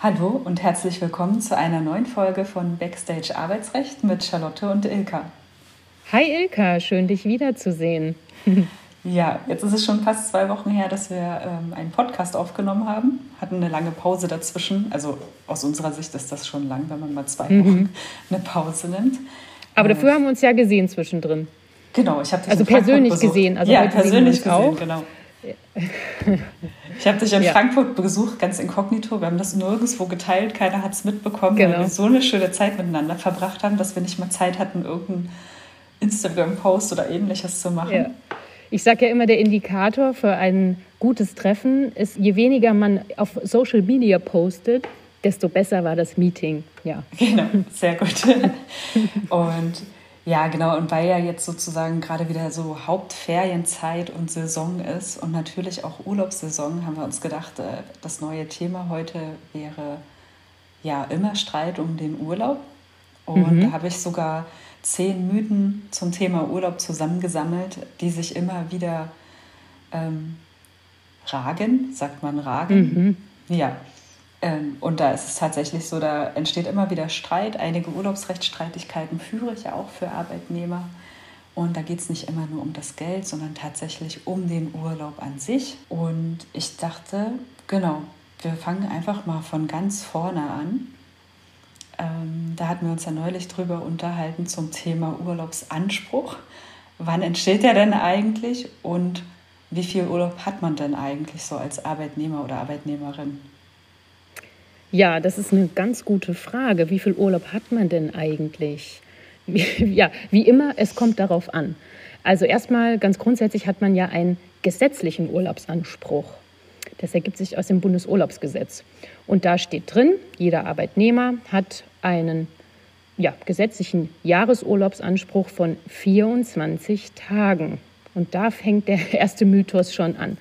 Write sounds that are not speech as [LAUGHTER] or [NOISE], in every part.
Hallo und herzlich willkommen zu einer neuen Folge von Backstage Arbeitsrecht mit Charlotte und Ilka. Hi Ilka, schön dich wiederzusehen. [LAUGHS] ja, jetzt ist es schon fast zwei Wochen her, dass wir ähm, einen Podcast aufgenommen haben. Hatten eine lange Pause dazwischen. Also aus unserer Sicht ist das schon lang, wenn man mal zwei mhm. Wochen [LAUGHS] eine Pause nimmt. Aber äh, dafür haben wir uns ja gesehen zwischendrin. Genau, ich habe dich also persönlich gesehen. Also ja, persönlich gesehen, genau. [LAUGHS] Ich habe dich in ja. Frankfurt besucht, ganz inkognito. Wir haben das nirgendwo geteilt, keiner hat es mitbekommen, genau. weil wir so eine schöne Zeit miteinander verbracht haben, dass wir nicht mal Zeit hatten, irgendeinen Instagram-Post oder ähnliches zu machen. Ja. Ich sage ja immer, der Indikator für ein gutes Treffen ist, je weniger man auf Social Media postet, desto besser war das Meeting. Ja. Genau, sehr gut. [LAUGHS] Und ja, genau. Und weil ja jetzt sozusagen gerade wieder so Hauptferienzeit und Saison ist und natürlich auch Urlaubssaison, haben wir uns gedacht, äh, das neue Thema heute wäre ja immer Streit um den Urlaub. Und mhm. da habe ich sogar zehn Mythen zum Thema Urlaub zusammengesammelt, die sich immer wieder ähm, ragen, sagt man ragen. Mhm. Ja, ähm, und da ist es tatsächlich so, da entsteht immer wieder Streit. Einige Urlaubsrechtsstreitigkeiten führe ich ja auch für Arbeitnehmer. Und da geht es nicht immer nur um das Geld, sondern tatsächlich um den Urlaub an sich. Und ich dachte, genau, wir fangen einfach mal von ganz vorne an. Ähm, da hatten wir uns ja neulich drüber unterhalten zum Thema Urlaubsanspruch. Wann entsteht der denn eigentlich und wie viel Urlaub hat man denn eigentlich so als Arbeitnehmer oder Arbeitnehmerin? Ja, das ist eine ganz gute Frage. Wie viel Urlaub hat man denn eigentlich? [LAUGHS] Ja, wie immer, es kommt darauf an. Also erstmal ganz grundsätzlich hat man ja einen gesetzlichen Urlaubsanspruch. Das ergibt sich aus dem Bundesurlaubsgesetz. Und da steht drin, jeder Arbeitnehmer hat einen ja, gesetzlichen Jahresurlaubsanspruch von 24 Tagen. Und da fängt der [LAUGHS] erste Mythos schon an.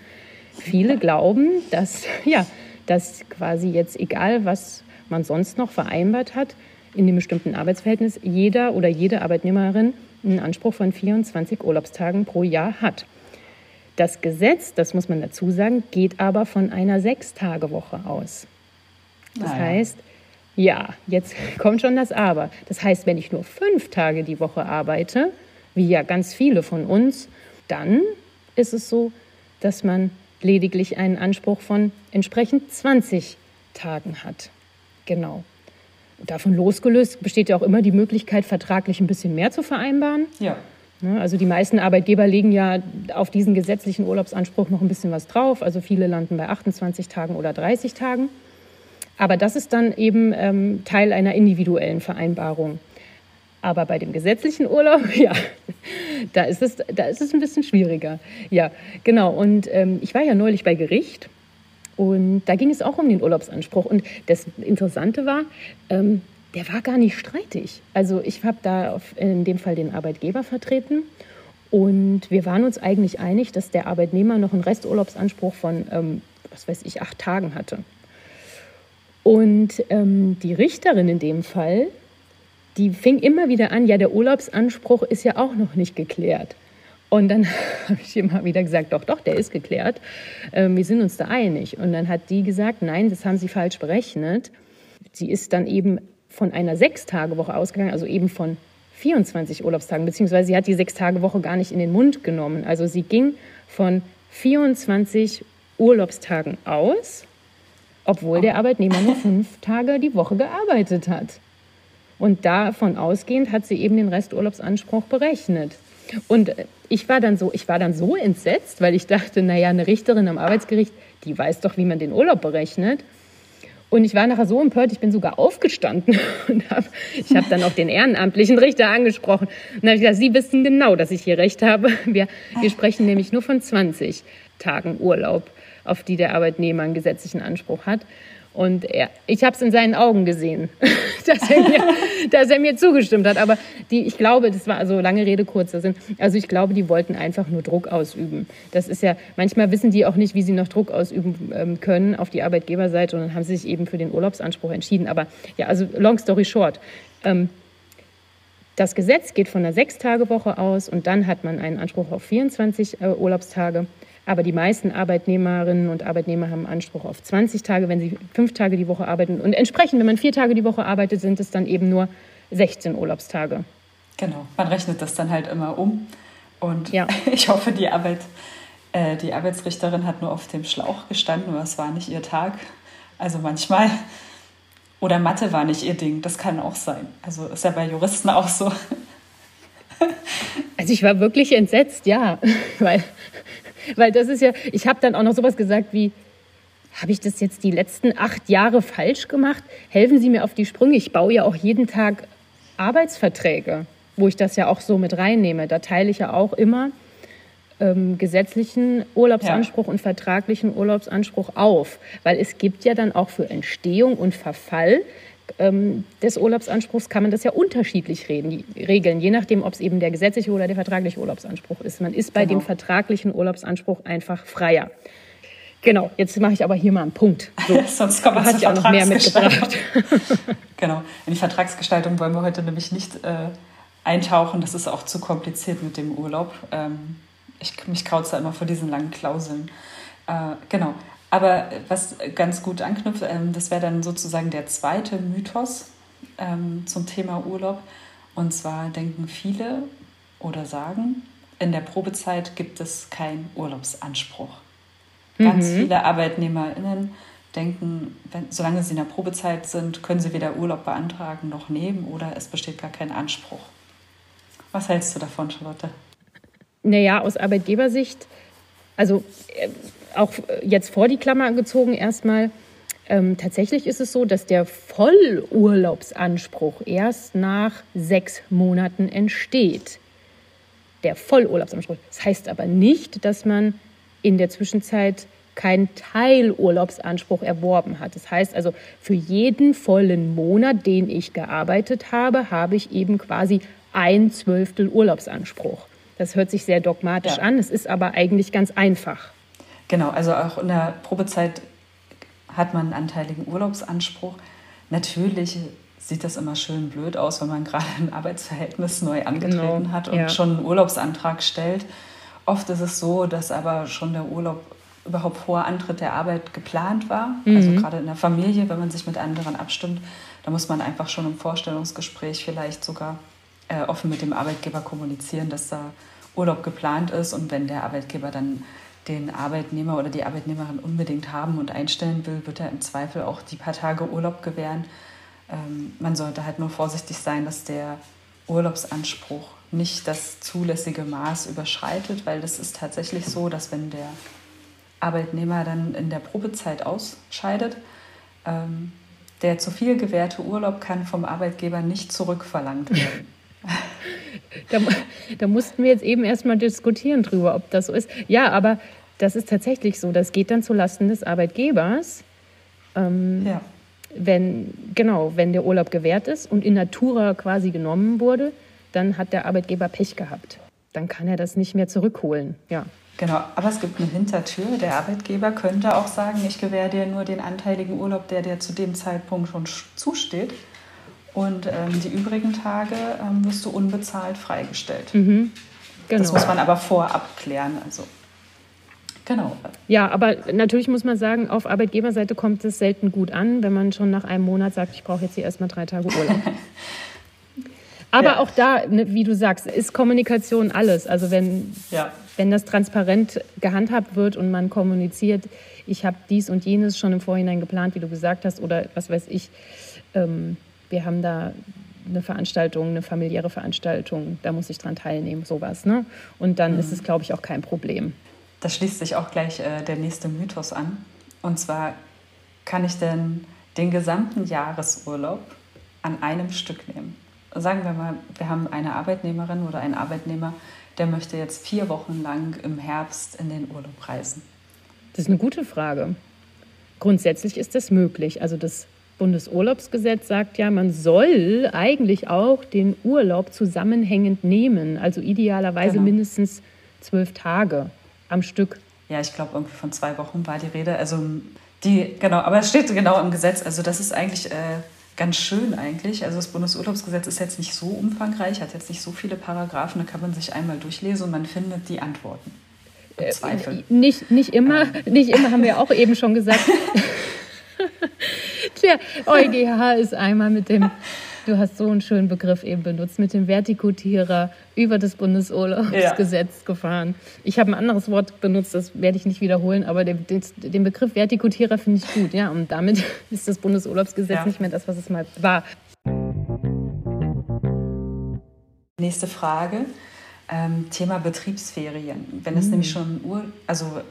Viele glauben, dass ja, dass quasi jetzt, egal was man sonst noch vereinbart hat, in dem bestimmten Arbeitsverhältnis jeder oder jede Arbeitnehmerin einen Anspruch von 24 Urlaubstagen pro Jahr hat. Das Gesetz, das muss man dazu sagen, geht aber von einer Sechstagewoche aus. Das naja. heißt, ja, jetzt [LAUGHS] kommt schon das Aber. Das heißt, wenn ich nur fünf Tage die Woche arbeite, wie ja ganz viele von uns, dann ist es so, dass man lediglich einen Anspruch von entsprechend 20 Tagen hat. Genau. Davon losgelöst besteht ja auch immer die Möglichkeit, vertraglich ein bisschen mehr zu vereinbaren. Ja. Also die meisten Arbeitgeber legen ja auf diesen gesetzlichen Urlaubsanspruch noch ein bisschen was drauf. Also viele landen bei 28 Tagen oder 30 Tagen. Aber das ist dann eben ähm, Teil einer individuellen Vereinbarung. Aber bei dem gesetzlichen Urlaub, [LAUGHS] ja, da ist es, da ist es ein bisschen schwieriger. Ja, genau. Und ähm, ich war ja neulich bei Gericht und da ging es auch um den Urlaubsanspruch. Und das Interessante war, ähm, der war gar nicht streitig. Also ich habe da auf, in dem Fall den Arbeitgeber vertreten und wir waren uns eigentlich einig, dass der Arbeitnehmer noch einen Resturlaubsanspruch von, ähm, was weiß ich, acht Tagen hatte. Und ähm, die Richterin in dem Fall, die fing immer wieder an, ja, der Urlaubsanspruch ist ja auch noch nicht geklärt. Und dann [LAUGHS] habe ich immer wieder gesagt, doch, doch, der ist geklärt. Ähm, wir sind uns da einig. Und dann hat die gesagt, nein, das haben Sie falsch berechnet. Sie ist dann eben von einer Sechstagewoche ausgegangen, also eben von 24 Urlaubstagen, beziehungsweise sie hat die Sechstagewoche gar nicht in den Mund genommen. Also sie ging von 24 Urlaubstagen aus, obwohl der Arbeitnehmer nur fünf Tage die Woche gearbeitet hat. Und davon ausgehend hat sie eben den Resturlaubsanspruch berechnet. Und ich war dann so, ich war dann so entsetzt, weil ich dachte, naja, eine Richterin am Arbeitsgericht, die weiß doch, wie man den Urlaub berechnet. Und ich war nachher so empört, ich bin sogar aufgestanden [LAUGHS] und hab, ich habe dann auch den ehrenamtlichen Richter angesprochen. Und habe gesagt, Sie wissen genau, dass ich hier recht habe. [LAUGHS] Wir, wir sprechen nämlich nur von 20 Tagen Urlaub, auf die der Arbeitnehmer einen gesetzlichen Anspruch hat. Und er, ich habe es in seinen Augen gesehen, [LAUGHS] dass er, mir, [LAUGHS] dass er mir zugestimmt hat. Aber die, ich glaube, das war also lange Rede, kurzer Sinn. Also ich glaube, die wollten einfach nur Druck ausüben. Das ist ja, manchmal wissen die auch nicht, wie sie noch Druck ausüben ähm, können auf die Arbeitgeberseite und dann haben sie sich eben für den Urlaubsanspruch entschieden. Aber ja, also long story short. Ähm, das Gesetz geht von einer Sechstagewoche aus und dann hat man einen Anspruch auf 24 äh, Urlaubstage. Aber die meisten Arbeitnehmerinnen und Arbeitnehmer haben Anspruch auf 20 Tage, wenn sie fünf Tage die Woche arbeiten. Und entsprechend, wenn man vier Tage die Woche arbeitet, sind es dann eben nur 16 Urlaubstage. Genau, man rechnet das dann halt immer um. Und ja. [LAUGHS] ich hoffe, die, Arbeit, äh, die Arbeitsrichterin hat nur auf dem Schlauch gestanden, aber es war nicht ihr Tag. Also manchmal. Oder Mathe war nicht ihr Ding, das kann auch sein. Also ist ja bei Juristen auch so. Also ich war wirklich entsetzt, ja, [LAUGHS] weil weil das ist ja, ich habe dann auch noch sowas gesagt wie, habe ich das jetzt die letzten acht Jahre falsch gemacht? Helfen Sie mir auf die Sprünge. Ich baue ja auch jeden Tag Arbeitsverträge, wo ich das ja auch so mit reinnehme. Da teile ich ja auch immer ähm, gesetzlichen Urlaubsanspruch ja. und vertraglichen Urlaubsanspruch auf. Weil es gibt ja dann auch für Entstehung und Verfall ähm, des Urlaubsanspruchs kann man das ja unterschiedlich reden, regeln, je nachdem, ob es eben der gesetzliche oder der vertragliche Urlaubsanspruch ist. Man ist bei genau. dem vertraglichen Urlaubsanspruch einfach freier. Genau, jetzt mache ich aber hier mal einen Punkt. So. [LAUGHS] Sonst kommen wir zur noch mehr mitgebracht. [LAUGHS] genau, in die Vertragsgestaltung wollen wir heute nämlich nicht äh, eintauchen. Das ist auch zu kompliziert mit dem Urlaub. Ähm, ich, mich kraut da immer vor diesen langen Klauseln. Äh, genau, aber was ganz gut anknüpft, ähm, das wäre dann sozusagen der zweite Mythos ähm, zum Thema Urlaub. Und zwar denken viele oder sagen, in der Probezeit gibt es keinen Urlaubsanspruch. Ganz mhm. viele ArbeitnehmerInnen denken, wenn, solange sie in der Probezeit sind, können sie weder Urlaub beantragen noch nehmen oder es besteht gar kein Anspruch. Was hältst du davon, Charlotte? Naja, aus Arbeitgebersicht, also äh, auch jetzt vor die Klammer gezogen erstmal, ähm, tatsächlich ist es so, dass der Vollurlaubsanspruch erst nach sechs Monaten entsteht. Der Vollurlaubsanspruch. Das heißt aber nicht, dass man in der Zwischenzeit keinen Teilurlaubsanspruch erworben hat. Das heißt also, für jeden vollen Monat, den ich gearbeitet habe, habe ich eben quasi ein Zwölftel Urlaubsanspruch. Das hört sich sehr dogmatisch ja. an, es ist aber eigentlich ganz einfach. Genau, also auch in der Probezeit hat man einen anteiligen Urlaubsanspruch. Natürlich sieht das immer schön blöd aus, wenn man [LAUGHS] gerade ein Arbeitsverhältnis neu angetreten genau, hat und ja. schon einen Urlaubsantrag stellt. Oft ist es so, dass aber schon der Urlaub überhaupt vor Antritt der Arbeit geplant war. Mhm. Also gerade in der Familie, wenn man sich mit anderen abstimmt, da muss man einfach schon im Vorstellungsgespräch vielleicht sogar äh, offen mit dem Arbeitgeber kommunizieren, dass da Urlaub geplant ist. Und wenn der Arbeitgeber dann den Arbeitnehmer oder die Arbeitnehmerin unbedingt haben und einstellen will, wird er im Zweifel auch die paar Tage Urlaub gewähren. Ähm, man sollte halt nur vorsichtig sein, dass der Urlaubsanspruch nicht das zulässige Maß überschreitet, weil das ist tatsächlich so, dass wenn der Arbeitnehmer dann in der Probezeit ausscheidet, ähm, der zu viel gewährte Urlaub kann vom Arbeitgeber nicht zurückverlangt werden. Da, da mussten wir jetzt eben erstmal diskutieren drüber, ob das so ist. Ja, aber das ist tatsächlich so. Das geht dann zulasten des Arbeitgebers. Ähm, ja. Wenn, genau, wenn der Urlaub gewährt ist und in Natura quasi genommen wurde, dann hat der Arbeitgeber Pech gehabt. Dann kann er das nicht mehr zurückholen. Ja. Genau, aber es gibt eine Hintertür. Der Arbeitgeber könnte auch sagen, ich gewähre dir nur den anteiligen Urlaub, der dir zu dem Zeitpunkt schon zusteht. Und ähm, die übrigen Tage ähm, wirst du unbezahlt freigestellt. Mhm. Genau. Das muss man aber vorab klären. Also Genau. Ja, aber natürlich muss man sagen, auf Arbeitgeberseite kommt es selten gut an, wenn man schon nach einem Monat sagt, ich brauche jetzt hier erstmal drei Tage Urlaub. [LAUGHS] aber ja. auch da, ne, wie du sagst, ist Kommunikation alles. Also wenn, ja. wenn das transparent gehandhabt wird und man kommuniziert, ich habe dies und jenes schon im Vorhinein geplant, wie du gesagt hast, oder was weiß ich, ähm, wir haben da eine Veranstaltung, eine familiäre Veranstaltung, da muss ich dran teilnehmen, sowas. Ne? Und dann mhm. ist es, glaube ich, auch kein Problem. Da schließt sich auch gleich äh, der nächste Mythos an. Und zwar, kann ich denn den gesamten Jahresurlaub an einem Stück nehmen? Sagen wir mal, wir haben eine Arbeitnehmerin oder einen Arbeitnehmer, der möchte jetzt vier Wochen lang im Herbst in den Urlaub reisen. Das ist eine gute Frage. Grundsätzlich ist das möglich. Also das Bundesurlaubsgesetz sagt ja, man soll eigentlich auch den Urlaub zusammenhängend nehmen, also idealerweise genau. mindestens zwölf Tage am Stück. Ja, ich glaube, irgendwie von zwei Wochen war die Rede. Also die, genau, aber es steht genau im Gesetz. Also das ist eigentlich äh, ganz schön eigentlich. Also das Bundesurlaubsgesetz ist jetzt nicht so umfangreich, hat jetzt nicht so viele Paragraphen, da kann man sich einmal durchlesen und man findet die Antworten. Äh, Zweifel. Nicht, nicht immer, ähm. nicht immer haben wir auch eben schon gesagt. [LAUGHS] Der EuGH ist einmal mit dem, du hast so einen schönen Begriff eben benutzt, mit dem Vertikutierer über das Bundesurlaubsgesetz ja. gefahren. Ich habe ein anderes Wort benutzt, das werde ich nicht wiederholen, aber den, den Begriff Vertikutierer finde ich gut. Ja, und damit [LAUGHS] ist das Bundesurlaubsgesetz ja. nicht mehr das, was es mal war. Nächste Frage. Ähm, Thema Betriebsferien. Wenn es mhm. nämlich schon Ur also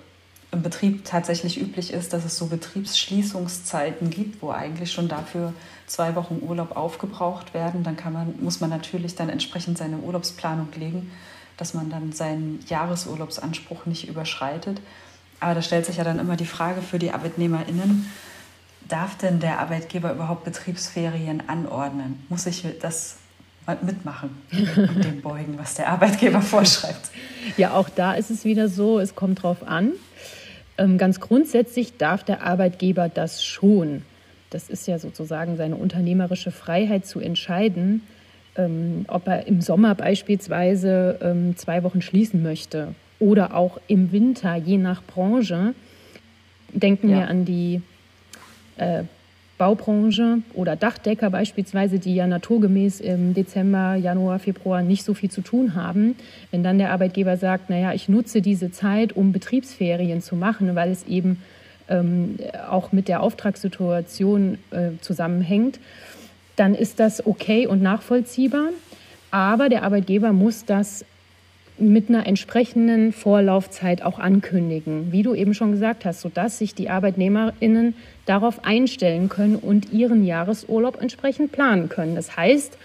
im Betrieb tatsächlich üblich ist, dass es so Betriebsschließungszeiten gibt, wo eigentlich schon dafür zwei Wochen Urlaub aufgebraucht werden, dann kann man, muss man natürlich dann entsprechend seine Urlaubsplanung legen, dass man dann seinen Jahresurlaubsanspruch nicht überschreitet. Aber da stellt sich ja dann immer die Frage für die ArbeitnehmerInnen, darf denn der Arbeitgeber überhaupt Betriebsferien anordnen? Muss ich das mitmachen und dem beugen, was der Arbeitgeber [LAUGHS] vorschreibt? Ja, auch da ist es wieder so, es kommt drauf an. Ähm, ganz grundsätzlich darf der Arbeitgeber das schon. Das ist ja sozusagen seine unternehmerische Freiheit zu entscheiden, ähm, ob er im Sommer beispielsweise ähm, zwei Wochen schließen möchte oder auch im Winter, je nach Branche. Denken ja. wir an die äh, Baubranche oder Dachdecker beispielsweise, die ja naturgemäß im Dezember, Januar, Februar nicht so viel zu tun haben, wenn dann der Arbeitgeber sagt, naja, ich nutze diese Zeit, um Betriebsferien zu machen, weil es eben ähm, auch mit der Auftragssituation äh, zusammenhängt, dann ist das okay und nachvollziehbar. Aber der Arbeitgeber muss das mit einer entsprechenden Vorlaufzeit auch ankündigen, wie du eben schon gesagt hast, sodass sich die ArbeitnehmerInnen darauf einstellen können und ihren Jahresurlaub entsprechend planen können. Das heißt,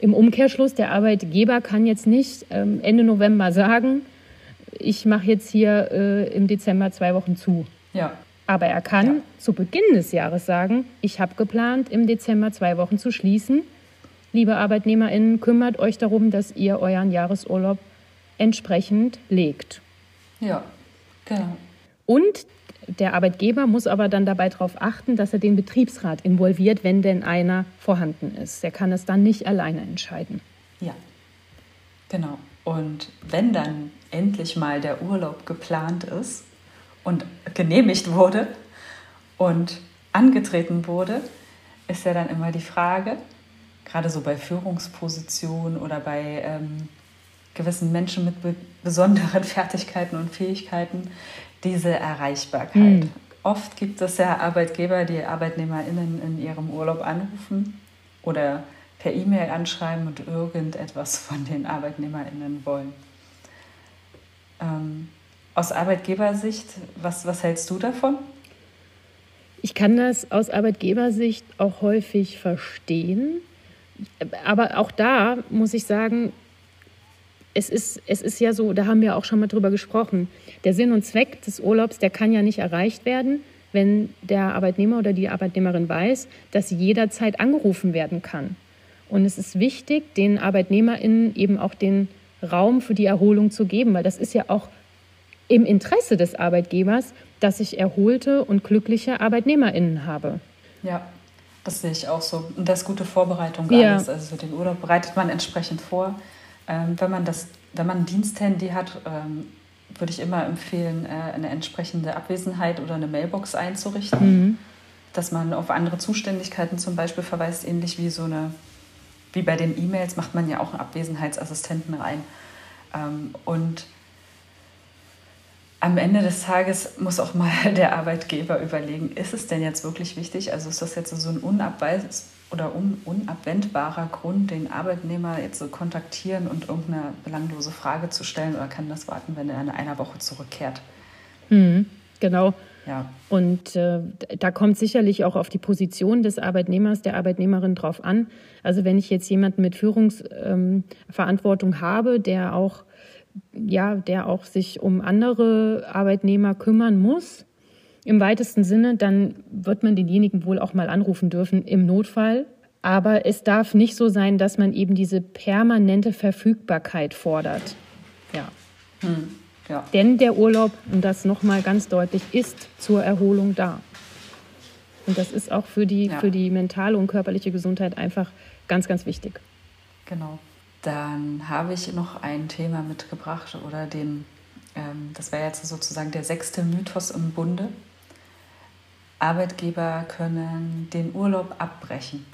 im Umkehrschluss, der Arbeitgeber kann jetzt nicht ähm, Ende November sagen, ich mache jetzt hier äh, im Dezember zwei Wochen zu. Ja. Aber er kann ja. zu Beginn des Jahres sagen, ich habe geplant, im Dezember zwei Wochen zu schließen. Liebe ArbeitnehmerInnen, kümmert euch darum, dass ihr euren Jahresurlaub entsprechend legt. Ja, genau. Und der Arbeitgeber muss aber dann dabei darauf achten, dass er den Betriebsrat involviert, wenn denn einer vorhanden ist. Der kann es dann nicht alleine entscheiden. Ja, genau. Und wenn dann endlich mal der Urlaub geplant ist und genehmigt wurde und angetreten wurde, ist ja dann immer die Frage, gerade so bei Führungspositionen oder bei ähm, gewissen Menschen mit be besonderen [LAUGHS] Fertigkeiten und Fähigkeiten diese Erreichbarkeit. Mhm. Oft gibt es ja Arbeitgeber, die ArbeitnehmerInnen in ihrem Urlaub anrufen oder per E-Mail anschreiben und irgendetwas [LAUGHS] von den ArbeitnehmerInnen wollen. Ähm, aus Arbeitgebersicht, was, was hältst du davon? Ich kann das aus Arbeitgebersicht auch häufig verstehen. Aber auch da muss ich sagen, es ist, es ist ja so, da haben wir auch schon mal drüber gesprochen, der Sinn und Zweck des Urlaubs, der kann ja nicht erreicht werden, wenn der Arbeitnehmer oder die Arbeitnehmerin weiß, dass sie jederzeit angerufen werden kann. Und es ist wichtig, den ArbeitnehmerInnen eben auch den Raum für die Erholung zu geben, weil das ist ja auch im Interesse des Arbeitgebers, dass ich erholte und glückliche ArbeitnehmerInnen habe. Ja, das sehe ich auch so. Und das ist gute Vorbereitung ja. alles. Also den Urlaub bereitet man entsprechend vor. Ähm, wenn, man das, wenn man ein Diensthandy hat, ähm, würde ich immer empfehlen, äh, eine entsprechende Abwesenheit oder eine Mailbox einzurichten, mhm. dass man auf andere Zuständigkeiten zum Beispiel verweist, ähnlich wie so eine, wie bei den E-Mails macht man ja auch einen Abwesenheitsassistenten rein. Ähm, und am Ende des Tages muss auch mal [LAUGHS] der Arbeitgeber überlegen, ist es denn jetzt wirklich wichtig? Also ist das jetzt so ein unabweis oder un unabwendbarer Grund, den Arbeitnehmer jetzt zu kontaktieren und irgendeine belanglose Frage zu stellen oder kann das warten, wenn er in einer Woche zurückkehrt? Mhm, genau. Ja. Und äh, da kommt sicherlich auch auf die Position des Arbeitnehmers, der Arbeitnehmerin drauf an. Also wenn ich jetzt jemanden mit Führungsverantwortung ähm, habe, der auch ja, der auch sich um andere Arbeitnehmer kümmern muss, im weitesten Sinne, dann wird man denjenigen wohl auch mal anrufen dürfen im Notfall. Aber es darf nicht so sein, dass man eben diese permanente Verfügbarkeit fordert. Ja. Hm, ja. Denn der Urlaub, und das nochmal ganz deutlich, ist zur Erholung da. Und das ist auch für die, ja. für die mentale und körperliche Gesundheit einfach ganz, ganz wichtig. Genau. Dann habe ich noch ein Thema mitgebracht oder den Ähm, das wäre jetzt sozusagen der sechste Mythos im Bunde. Arbeitgeber können den Urlaub abbrechen.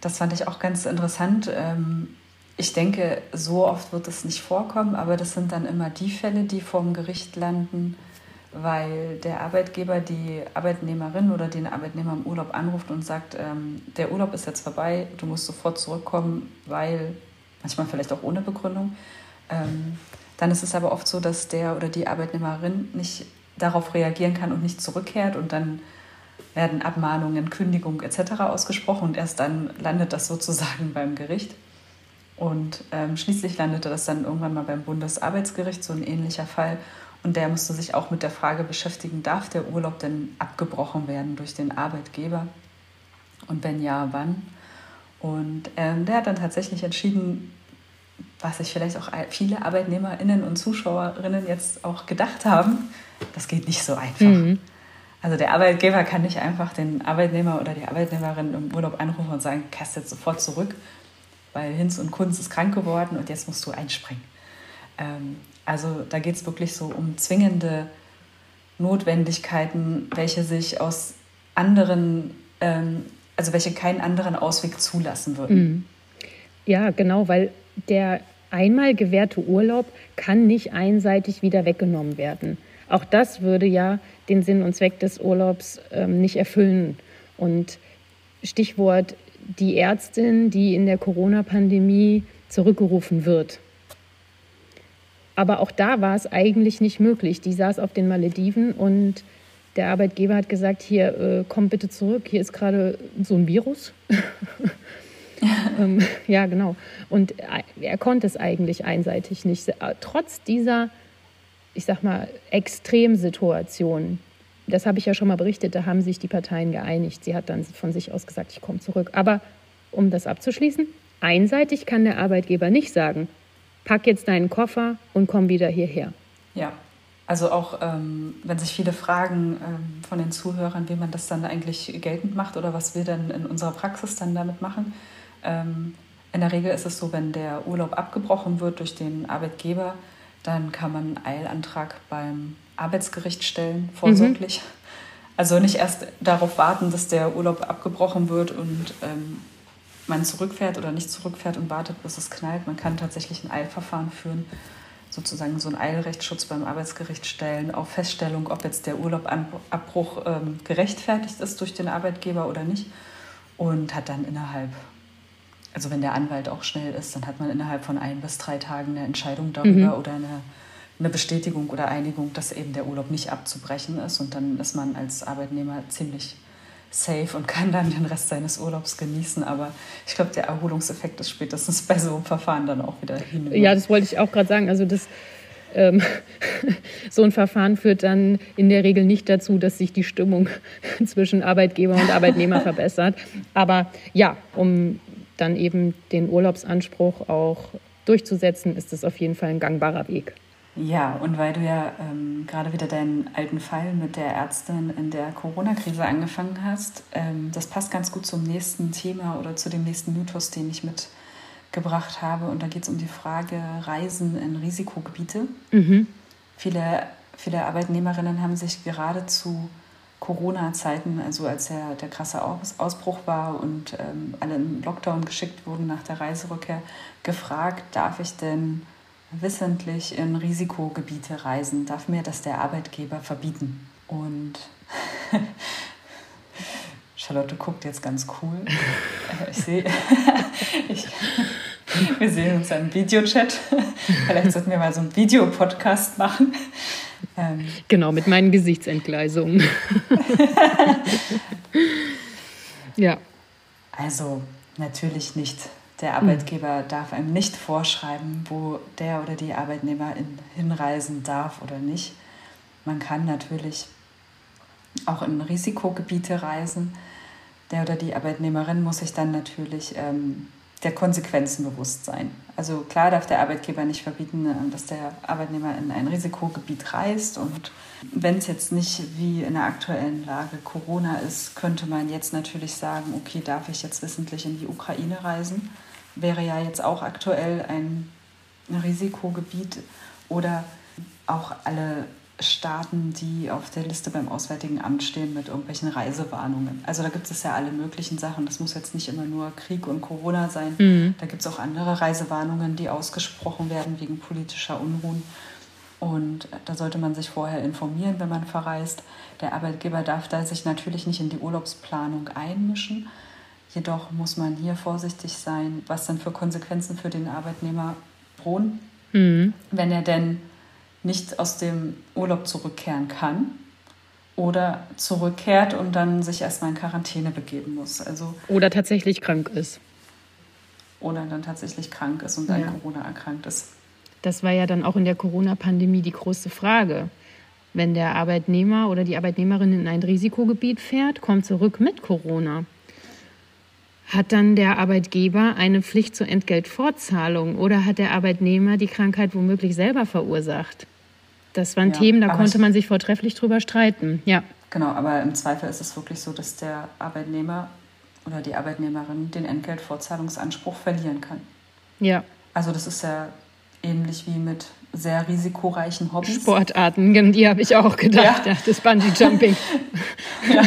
Das fand ich auch ganz interessant. Ähm, ich denke, so oft wird es nicht vorkommen, aber das sind dann immer die Fälle, die vorm Gericht landen, weil der Arbeitgeber die Arbeitnehmerin oder den Arbeitnehmer im Urlaub anruft und sagt, ähm, der Urlaub ist jetzt vorbei, du musst sofort zurückkommen, weil, manchmal vielleicht auch ohne Begründung, ähm, dann ist es aber oft so, dass der oder die Arbeitnehmerin nicht darauf reagieren kann und nicht zurückkehrt und dann werden Abmahnungen, Kündigung etc. ausgesprochen und erst dann landet das sozusagen [LAUGHS] beim Gericht. Und ähm, schließlich landete das dann irgendwann mal beim Bundesarbeitsgericht, so ein ähnlicher Fall. Und der musste sich auch mit der Frage beschäftigen, darf der Urlaub denn abgebrochen werden durch den Arbeitgeber? Und wenn ja, wann? Und ähm, der hat dann tatsächlich entschieden, was sich vielleicht auch viele ArbeitnehmerInnen und Zuschauerinnen jetzt auch gedacht haben, das geht nicht so einfach. Mhm. Also der Arbeitgeber kann nicht einfach den Arbeitnehmer oder die Arbeitnehmerin im Urlaub anrufen und sagen, kehrst jetzt sofort zurück, weil Hinz und Kunz ist krank geworden und jetzt musst du einspringen. Ähm, also da geht es wirklich so um zwingende Notwendigkeiten, welche sich aus anderen, ähm, also welche keinen anderen Ausweg zulassen würden. Mhm. Ja, genau, weil der einmal gewährte Urlaub kann nicht einseitig wieder weggenommen werden. Auch das würde ja den Sinn und Zweck des Urlaubs ähm, nicht erfüllen. Und Stichwort die Ärztin, die in der Corona-Pandemie zurückgerufen wird. Aber auch da war es eigentlich nicht möglich. Die saß auf den Malediven und der Arbeitgeber hat gesagt, hier, äh, komm bitte zurück, hier ist gerade so ein Virus. [LAUGHS] [LAUGHS] ähm, ja, genau. Und er konnte es eigentlich einseitig nicht. Trotz dieser, ich sag mal, Extremsituation, das habe ich ja schon mal berichtet, da haben sich die Parteien geeinigt. Sie hat dann von sich aus gesagt, ich komme zurück. Aber um das abzuschließen, einseitig kann der Arbeitgeber nicht sagen, pack jetzt deinen Koffer und komm wieder hierher. Ja, also auch ähm, wenn sich viele fragen ähm, von den Zuhörern, wie man das dann eigentlich geltend macht oder was wir dann in unserer Praxis dann damit machen. Ähm, in der Regel ist es so, wenn der Urlaub abgebrochen wird durch den Arbeitgeber, dann kann man einen Eilantrag beim Arbeitsgericht stellen, vorsorglich. Mhm. Also nicht erst darauf warten, dass der Urlaub abgebrochen wird und ähm, man zurückfährt oder nicht zurückfährt und wartet, bis es knallt. Man kann tatsächlich ein Eilverfahren führen, sozusagen so einen Eilrechtsschutz beim Arbeitsgericht stellen, auf Feststellung, ob jetzt der Urlaubabbruch ähm, gerechtfertigt ist durch den Arbeitgeber oder nicht. Und hat dann innerhalb, also wenn der Anwalt auch schnell ist, dann hat man innerhalb von ein bis drei Tagen eine Entscheidung darüber mhm. oder eine, eine Bestätigung oder Einigung, dass eben der Urlaub nicht abzubrechen ist. Und dann ist man als Arbeitnehmer ziemlich safe und kann dann den Rest seines Urlaubs genießen. Aber ich glaube, der Erholungseffekt ist spätestens bei so einem Verfahren dann auch wieder hin. Ja, das wollte ich auch gerade sagen. Also das, ähm, [LAUGHS] so ein Verfahren führt dann in der Regel nicht dazu, dass sich die Stimmung [LAUGHS] zwischen Arbeitgeber und Arbeitnehmer [LAUGHS] verbessert. Aber ja, um dann eben den Urlaubsanspruch auch durchzusetzen, ist es auf jeden Fall ein gangbarer Weg. Ja, und weil du ja ähm, gerade wieder deinen alten Fall mit der Ärztin in der Corona-Krise angefangen hast, ähm, das passt ganz gut zum nächsten Thema oder zu dem nächsten Mythos, den ich mitgebracht habe. Und da geht es um die Frage Reisen in Risikogebiete. Mhm. Viele, viele Arbeitnehmerinnen haben sich gerade zu Corona-Zeiten, also als der, der krasse Ausbruch war und ähm, alle in Lockdown geschickt wurden nach der Reiserückkehr, gefragt, darf ich denn wissentlich in Risikogebiete reisen, darf mir das der Arbeitgeber verbieten. Und [LAUGHS] Charlotte guckt jetzt ganz cool. Äh, ich sehe, [LAUGHS] wir sehen uns im Videochat. Vielleicht sollten wir mal so einen Videopodcast machen. Ähm, genau, mit meinen Gesichtsentgleisungen. [LAUGHS] ja. Also natürlich nicht der Arbeitgeber mhm. darf einem nicht vorschreiben, wo der oder die Arbeitnehmerin hinreisen darf oder nicht. Man kann natürlich auch in Risikogebiete reisen. Der oder die Arbeitnehmerin muss sich dann natürlich ähm, der Konsequenzen bewusst sein. Also klar darf der Arbeitgeber nicht verbieten, äh, dass der Arbeitnehmer in ein Risikogebiet reist. Und wenn es jetzt nicht wie in der aktuellen Lage Corona ist, könnte man jetzt natürlich sagen, okay, darf ich jetzt wissentlich in die Ukraine reisen? wäre ja jetzt auch aktuell ein Risikogebiet. Oder auch alle Staaten, die auf der Liste beim Auswärtigen Amt stehen mit irgendwelchen Reisewarnungen. Also da gibt es ja alle möglichen Sachen. Das muss jetzt nicht immer nur Krieg und Corona sein. Mhm. Da gibt es auch andere Reisewarnungen, die ausgesprochen werden wegen politischer Unruhen. Und da sollte man sich vorher informieren, wenn man verreist. Der Arbeitgeber darf da sich natürlich nicht in die Urlaubsplanung einmischen. Jedoch muss man hier vorsichtig sein, was dann für Konsequenzen für den Arbeitnehmer drohen, mhm. wenn er denn nicht aus dem Urlaub zurückkehren kann oder zurückkehrt und dann sich erstmal in Quarantäne begeben muss. Also oder tatsächlich krank ist. Oder dann tatsächlich krank ist und an ja. Corona erkrankt ist. Das war ja dann auch in der Corona-Pandemie die große Frage. Wenn der Arbeitnehmer oder die Arbeitnehmerin in ein Risikogebiet fährt, kommt zurück mit Corona hat dann der Arbeitgeber eine Pflicht zur Entgeltfortzahlung oder hat der Arbeitnehmer die Krankheit womöglich selber verursacht? Das waren ja, Themen, da konnte man sich vortrefflich drüber streiten. Ja. Genau, aber im Zweifel ist es wirklich so, dass der Arbeitnehmer oder die Arbeitnehmerin den Entgeltfortzahlungsanspruch verlieren kann. Ja. Also das ist ja ähnlich wie mit sehr risikoreichen Hobbys. Sportarten, die habe ich auch gedacht, ja. ja das Bungee-Jumping. [LAUGHS] ja,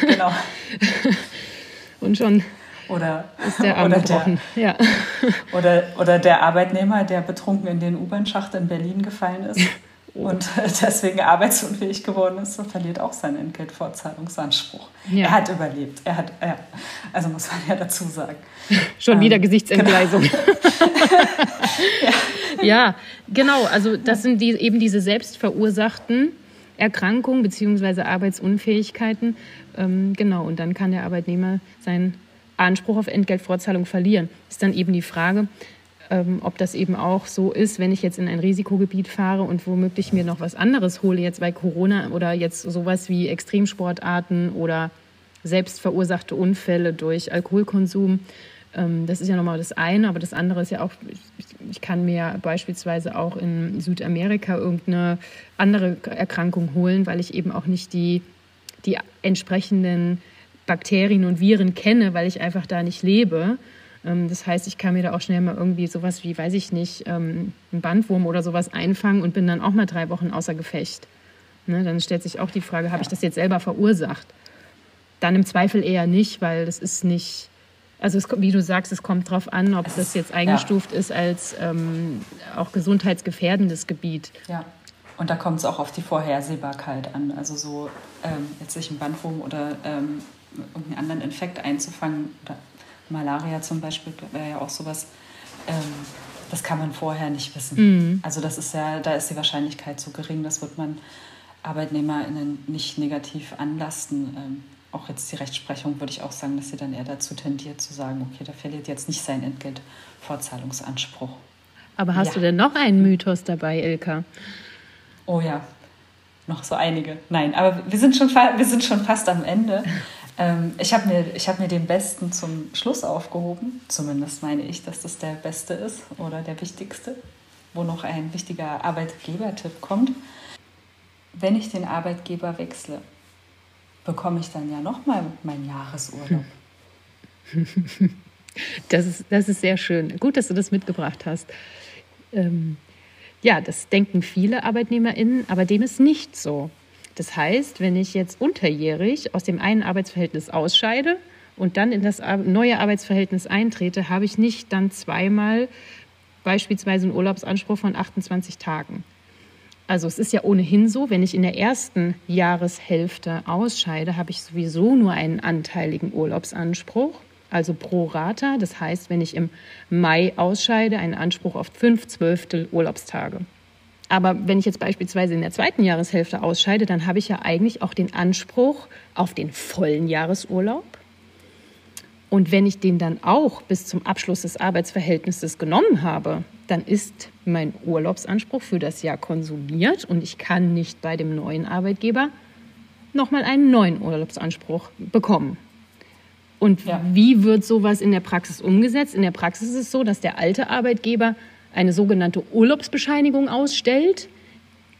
genau. [LAUGHS] Und schon oder, ist der Arm oder gebrochen. Der, ja. oder, oder der Arbeitnehmer, der betrunken in den U-Bahn-Schacht in Berlin gefallen ist. [LAUGHS] und [LAUGHS] deswegen arbeitsunfähig geworden ist, verliert auch seinen Entgeltfortzahlungsanspruch. Ja. Er hat überlebt. Er hat, ja, also muss man ja dazu sagen. Schon wieder ähm, Gesichtsentgleisung. Genau. [LAUGHS] ja. ja, genau. Also das sind die, eben diese selbstverursachten Erkrankungen bzw. Arbeitsunfähigkeiten. Ähm, genau, und dann kann der Arbeitnehmer sein Anspruch auf Entgeltvorzahlung verlieren. Ist dann eben die Frage, ähm, ob das eben auch so ist, wenn ich jetzt in ein Risikogebiet fahre und womöglich mir noch was anderes hole, jetzt bei Corona oder jetzt sowas wie Extremsportarten oder selbst verursachte Unfälle durch Alkoholkonsum. Ähm, das ist ja nochmal das eine, aber das andere ist ja auch, ich kann mir beispielsweise auch in Südamerika irgendeine andere Erkrankung holen, weil ich eben auch nicht die, die entsprechenden Bakterien und Viren kenne, weil ich einfach da nicht lebe. Ähm, das heißt, ich kann mir da auch schnell mal irgendwie sowas wie, weiß ich nicht, ähm, einen Bandwurm oder sowas einfangen und bin dann auch mal drei Wochen außer Gefecht. Ne, dann stellt sich auch die Frage, habe ich das jetzt selber verursacht? Dann im Zweifel eher nicht, weil das ist nicht, also es, wie du sagst, es kommt darauf an, ob das jetzt eingestuft ja. ist als ähm, auch gesundheitsgefährdendes Gebiet. Ja. Und da kommt es auch auf die Vorhersehbarkeit an. Also so ähm, jetzt sich ein Bandwurm oder ähm, irgendeinen anderen Infekt einzufangen, oder Malaria zum Beispiel wäre ja auch sowas, ähm, das kann man vorher nicht wissen. Mhm. Also das ist ja, da ist die Wahrscheinlichkeit so gering, das wird man ArbeitnehmerInnen nicht negativ anlasten. Ähm, auch jetzt die Rechtsprechung würde ich auch sagen, dass sie dann eher dazu tendiert zu sagen, okay, da verliert jetzt nicht sein Entgeltfortzahlungsanspruch. Aber hast ja. du denn noch einen Mythos dabei, Ilka? Oh ja, noch so einige. Nein, aber wir sind schon, wir sind schon fast am Ende. [LAUGHS] Ähm, ich habe mir, hab mir den besten zum Schluss aufgehoben. Zumindest meine ich, dass das der beste ist oder der wichtigste, wo noch ein wichtiger Arbeitgebertipp kommt. Wenn ich den Arbeitgeber wechsle, bekomme ich dann ja nochmal meinen Jahresurlaub. [LAUGHS] Das ist, das ist sehr schön. Gut, dass du das mitgebracht hast. Ähm, ja, das denken viele ArbeitnehmerInnen, aber dem ist nicht so. Das heißt, wenn ich jetzt unterjährig aus dem einen Arbeitsverhältnis ausscheide und dann in das neue Arbeitsverhältnis eintrete, habe ich nicht dann zweimal beispielsweise einen Urlaubsanspruch von 28 Tagen. Also es ist ja ohnehin so, wenn ich in der ersten Jahreshälfte ausscheide, habe ich sowieso nur einen anteiligen Urlaubsanspruch, also pro Rata. Das heißt, wenn ich im Mai ausscheide, einen Anspruch auf fünf Zwölftel Urlaubstage. Aber wenn ich jetzt beispielsweise in der zweiten Jahreshälfte ausscheide, dann habe ich ja eigentlich auch den Anspruch auf den vollen Jahresurlaub. Und wenn ich den dann auch bis zum Abschluss des Arbeitsverhältnisses genommen habe, dann ist mein Urlaubsanspruch für das Jahr konsumiert und ich kann nicht bei dem neuen Arbeitgeber nochmal einen neuen Urlaubsanspruch bekommen. Und ja. wie wird sowas in der Praxis umgesetzt? In der Praxis ist es so, dass der alte Arbeitgeber eine sogenannte Urlaubsbescheinigung ausstellt,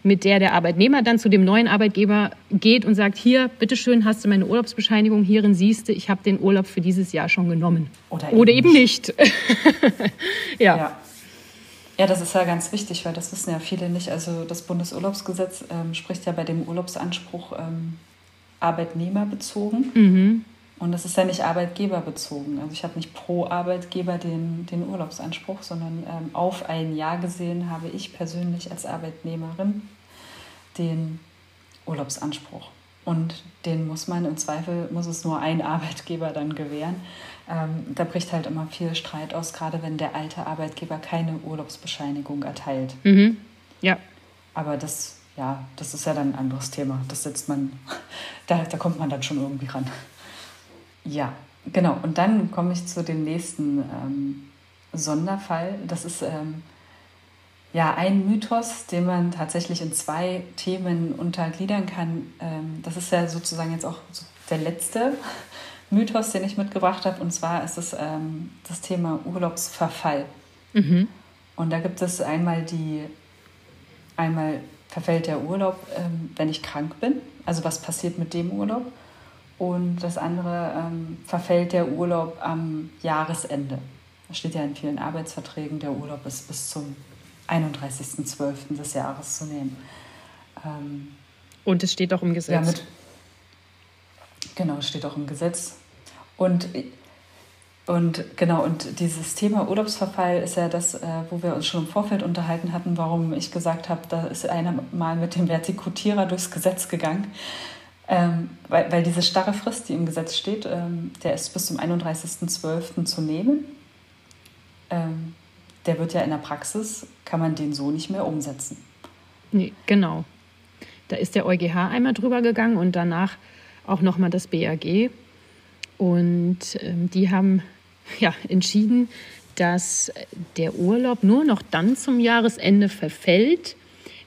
mit der der Arbeitnehmer dann zu dem neuen Arbeitgeber geht und sagt, hier, bitteschön, hast du meine Urlaubsbescheinigung, hierin siehst du, ich habe den Urlaub für dieses Jahr schon genommen. Oder eben, Oder eben nicht. [LAUGHS] ja. ja. Ja, das ist ja ganz wichtig, weil das wissen ja viele nicht. Also das Bundesurlaubsgesetz ähm, spricht ja bei dem Urlaubsanspruch ähm, arbeitnehmerbezogen. Mhm. Und das ist ja nicht arbeitgeberbezogen. Also ich habe nicht pro Arbeitgeber den, den Urlaubsanspruch, sondern ähm, auf ein Jahr gesehen habe ich persönlich als Arbeitnehmerin den Urlaubsanspruch. Und den muss man im Zweifel, muss es nur ein Arbeitgeber dann gewähren. Ähm, da bricht halt immer viel Streit aus, gerade wenn der alte Arbeitgeber keine Urlaubsbescheinigung erteilt. Mhm. Ja. Aber das, ja, das ist ja dann ein anderes Thema. Das setzt man, [LAUGHS] da, da kommt man dann schon irgendwie ran. Ja, genau. Und dann komme ich zu dem nächsten ähm, Sonderfall. Das ist ähm, ja ein Mythos, den man tatsächlich in zwei Themen untergliedern kann. Ähm, das ist ja sozusagen jetzt auch der letzte [LAUGHS] Mythos, den ich mitgebracht habe. Und zwar ist es ähm, das Thema Urlaubsverfall. Mhm. Und da gibt es einmal die, einmal verfällt der Urlaub, ähm, wenn ich krank bin. Also was passiert mit dem Urlaub? Und das andere ähm, verfällt der Urlaub am Jahresende. Das steht ja in vielen Arbeitsverträgen, der Urlaub ist bis zum 31.12. des Jahres zu nehmen. Ähm, und es steht auch im Gesetz. Ja, mit, genau, es steht auch im Gesetz. Und, und genau, und dieses Thema Urlaubsverfall ist ja das, äh, wo wir uns schon im Vorfeld unterhalten hatten, warum ich gesagt habe, da ist einer mal mit dem Vertikutierer durchs Gesetz gegangen. Ähm, weil, weil diese starre Frist, die im Gesetz steht, ähm, der ist bis zum 31.12. zu nehmen. Ähm, der wird ja in der Praxis, kann man den so nicht mehr umsetzen. Nee, genau. Da ist der EuGH einmal drüber gegangen und danach auch nochmal das BAG. Und ähm, die haben [LAUGHS] ja, entschieden, dass der Urlaub nur noch dann zum Jahresende verfällt,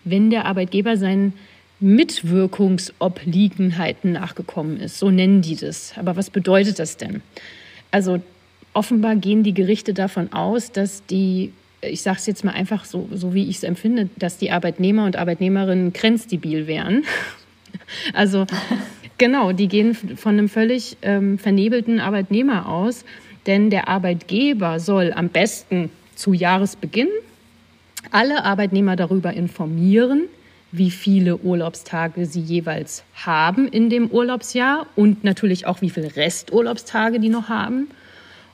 wenn der Arbeitgeber seinen Mitwirkungsobliegenheiten nachgekommen ist. So nennen die das. Aber was bedeutet das denn? Also offenbar gehen die Gerichte davon aus, dass die, ich sage es jetzt mal einfach so, so wie ich es empfinde, dass die Arbeitnehmer und Arbeitnehmerinnen grenzdebil wären. [LAUGHS] Also genau, die gehen von einem völlig ähm, vernebelten Arbeitnehmer aus, denn der Arbeitgeber soll am besten zu Jahresbeginn alle Arbeitnehmer darüber informieren, wie viele Urlaubstage sie jeweils haben in dem Urlaubsjahr und natürlich auch, wie viele Resturlaubstage die noch haben.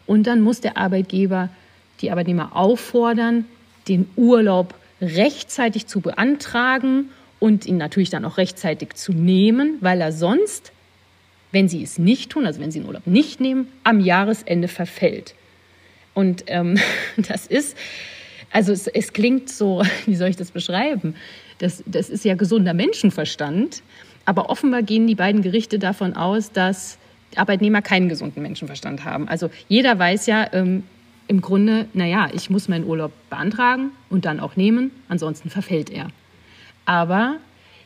Und dann muss der Arbeitgeber die Arbeitnehmer auffordern, den Urlaub rechtzeitig zu beantragen und ihn natürlich dann auch rechtzeitig zu nehmen, weil er sonst, wenn sie es nicht tun, also wenn sie den Urlaub nicht nehmen, am Jahresende verfällt. Und ähm, [LAUGHS] das ist, also es, es klingt so, [LAUGHS] wie soll ich das beschreiben? Das, das ist ja gesunder Menschenverstand. Aber offenbar gehen die beiden Gerichte davon aus, dass Arbeitnehmer keinen gesunden Menschenverstand haben. Also jeder weiß ja ähm, im Grunde, naja, ich muss meinen Urlaub beantragen und dann auch nehmen, ansonsten verfällt er. Aber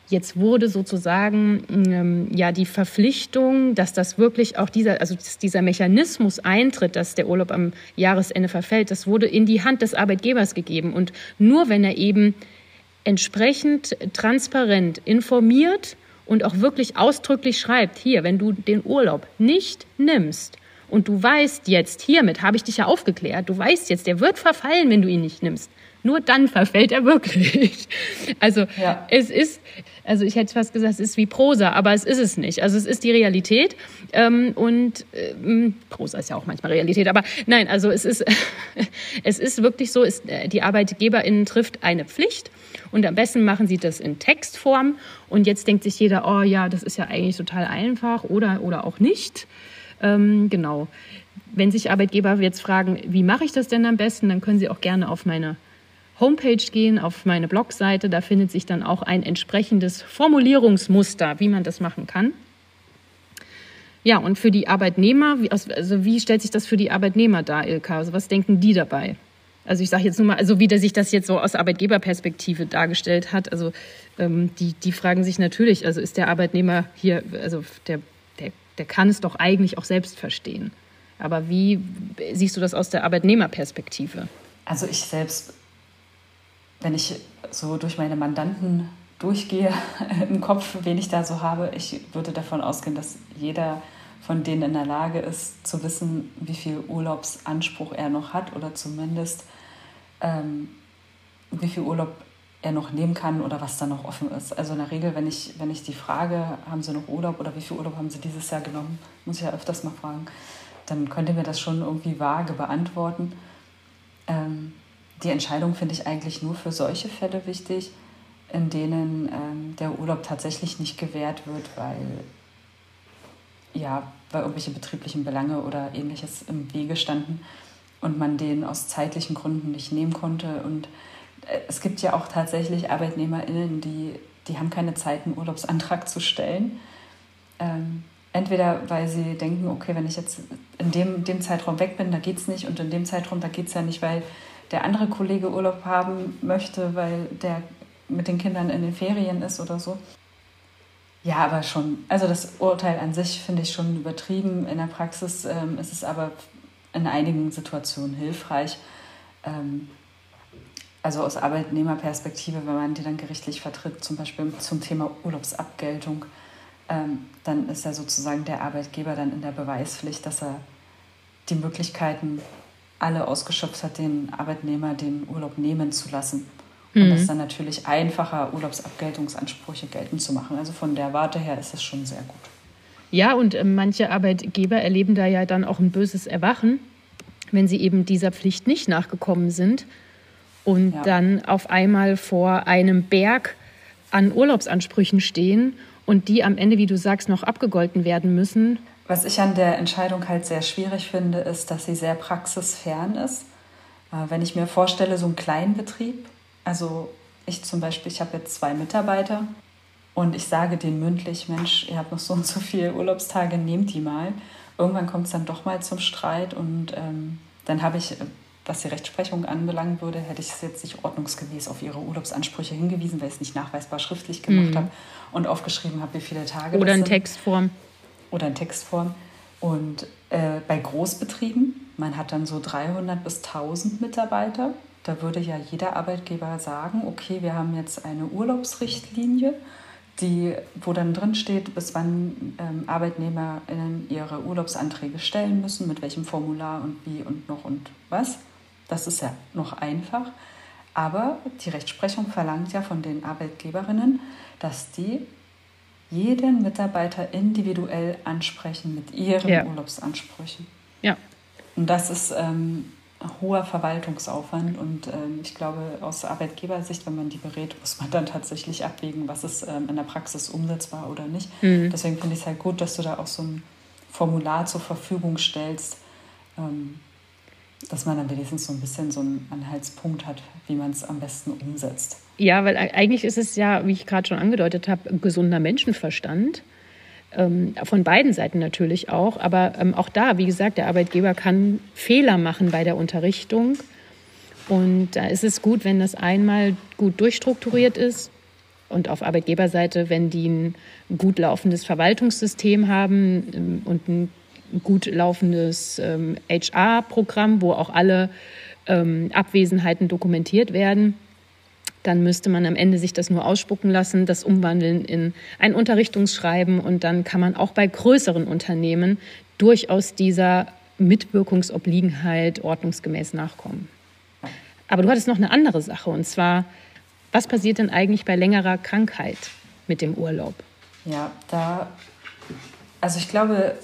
jetzt wurde sozusagen ähm, ja die Verpflichtung, dass das wirklich auch dieser, also dieser Mechanismus eintritt, dass der Urlaub am Jahresende verfällt, das wurde in die Hand des Arbeitgebers gegeben. Und nur wenn er eben entsprechend transparent informiert und auch wirklich ausdrücklich schreibt, hier, wenn du den Urlaub nicht nimmst und du weißt jetzt, hiermit habe ich dich ja aufgeklärt, du weißt jetzt, der wird verfallen, wenn du ihn nicht nimmst. Nur dann verfällt er wirklich. [LAUGHS] Also ja. es ist, also ich hätte fast gesagt, es ist wie Prosa, aber es ist es nicht. Also es ist die Realität ähm, und ähm, Prosa ist ja auch manchmal Realität, aber nein, also es ist, [LAUGHS] es ist wirklich so, ist, äh, die ArbeitgeberInnen trifft eine Pflicht und am besten machen sie das in Textform. Und jetzt denkt sich jeder, oh ja, das ist ja eigentlich total einfach oder, oder auch nicht. Ähm, genau. Wenn sich Arbeitgeber jetzt fragen, wie mache ich das denn am besten, dann können sie auch gerne auf meine Homepage gehen, auf meine Blogseite. Da findet sich dann auch ein entsprechendes Formulierungsmuster, wie man das machen kann. Ja, und für die Arbeitnehmer, also wie stellt sich das für die Arbeitnehmer dar, Ilka? Also was denken die dabei? Also ich sage jetzt nur mal, also wie der sich das jetzt so aus Arbeitgeberperspektive dargestellt hat, also ähm, die, die fragen sich natürlich, also ist der Arbeitnehmer hier, also der, der, der kann es doch eigentlich auch selbst verstehen. Aber wie siehst du das aus der Arbeitnehmerperspektive? Also ich selbst, wenn ich so durch meine Mandanten durchgehe [LAUGHS] im Kopf, wen ich da so habe, ich würde davon ausgehen, dass jeder von denen in der Lage ist, zu wissen, wie viel Urlaubsanspruch er noch hat oder zumindest ähm, wie viel Urlaub er noch nehmen kann oder was da noch offen ist. Also in der Regel, wenn ich, wenn ich die frage, haben Sie noch Urlaub oder wie viel Urlaub haben Sie dieses Jahr genommen, muss ich ja öfters mal fragen, dann könnte mir das schon irgendwie vage beantworten. Ähm, die Entscheidung finde ich eigentlich nur für solche Fälle wichtig, in denen ähm, der Urlaub tatsächlich nicht gewährt wird, weil ja, weil irgendwelche betrieblichen Belange oder ähnliches im Wege standen und man den aus zeitlichen Gründen nicht nehmen konnte. Und äh, es gibt ja auch tatsächlich ArbeitnehmerInnen, die, die haben keine Zeit, einen Urlaubsantrag zu stellen. Ähm, entweder weil sie denken, okay, wenn ich jetzt in dem, dem Zeitraum weg bin, da geht es nicht und in dem Zeitraum, da geht es ja nicht, weil der andere Kollege Urlaub haben möchte, weil der mit den Kindern in den Ferien ist oder so. Ja, aber schon. Also das Urteil an sich finde ich schon übertrieben. In der Praxis ähm, ist es aber in einigen Situationen hilfreich. Ähm, also aus Arbeitnehmerperspektive, wenn man die dann gerichtlich vertritt, zum Beispiel zum Thema Urlaubsabgeltung, ähm, dann ist ja sozusagen der Arbeitgeber dann in der Beweispflicht, dass er die Möglichkeiten alle ausgeschöpft hat, den Arbeitnehmer den Urlaub nehmen zu lassen. Und mhm. das dann natürlich einfacher, Urlaubsabgeltungsansprüche geltend zu machen. Also von der Warte her ist es schon sehr gut. Ja, und äh, manche Arbeitgeber erleben da ja dann auch ein böses Erwachen, wenn sie eben dieser Pflicht nicht nachgekommen sind und ja. dann auf einmal vor einem Berg an Urlaubsansprüchen stehen und die am Ende, wie du sagst, noch abgegolten werden müssen. Was ich an der Entscheidung halt sehr schwierig finde, ist, dass sie sehr praxisfern ist. Äh, wenn ich mir vorstelle, so ein Kleinbetrieb, also ich zum Beispiel, ich habe jetzt zwei Mitarbeiter und ich sage denen mündlich, Mensch, ihr habt noch so und so viele Urlaubstage, nehmt die mal. Irgendwann kommt es dann doch mal zum Streit und ähm, dann habe ich, was die Rechtsprechung anbelangen würde, hätte ich es jetzt nicht ordnungsgemäß auf ihre Urlaubsansprüche hingewiesen, weil ich es nicht nachweisbar schriftlich gemacht mhm. habe und aufgeschrieben habe, wie viele Tage Oder in Textform. Oder in Textform. Und äh, bei Großbetrieben, man hat dann so 300 bis 1000 Mitarbeiter, da würde ja jeder Arbeitgeber sagen, okay, wir haben jetzt eine Urlaubsrichtlinie, die, wo dann drin steht, bis wann ähm, ArbeitnehmerInnen ihre Urlaubsanträge stellen müssen, mit welchem Formular und wie und noch und was. Das ist ja noch einfach. Aber die Rechtsprechung verlangt ja von den Arbeitgeberinnen, dass die jeden Mitarbeiter individuell ansprechen mit ihren ja. Urlaubsansprüchen. Ja. Und das ist ähm, hoher Verwaltungsaufwand und ähm, ich glaube, aus Arbeitgebersicht, wenn man die berät, muss man dann tatsächlich abwägen, was ist ähm, in der Praxis umsetzbar oder nicht. Mhm. Deswegen finde ich es halt gut, dass du da auch so ein Formular zur Verfügung stellst, ähm, dass man dann wenigstens so ein bisschen so einen Anhaltspunkt hat, wie man es am besten umsetzt. Ja, weil eigentlich ist es ja, wie ich gerade schon angedeutet habe, gesunder Menschenverstand. Ähm, von beiden Seiten natürlich auch. Aber ähm, auch da, wie gesagt, der Arbeitgeber kann Fehler machen bei der Unterrichtung. Und da ist es gut, wenn das einmal gut durchstrukturiert ist. Und auf Arbeitgeberseite, wenn die ein gut laufendes Verwaltungssystem haben ähm, und ein gut laufendes HR-Programm, wo auch alle Abwesenheiten dokumentiert werden dann müsste man am Ende sich das nur ausspucken lassen, das umwandeln in ein Unterrichtungsschreiben und dann kann man auch bei größeren Unternehmen durchaus dieser Mitwirkungsobliegenheit ordnungsgemäß nachkommen. Aber du hattest noch eine andere Sache und zwar, was passiert denn eigentlich bei längerer Krankheit mit dem Urlaub? Ja, da, also ich glaube,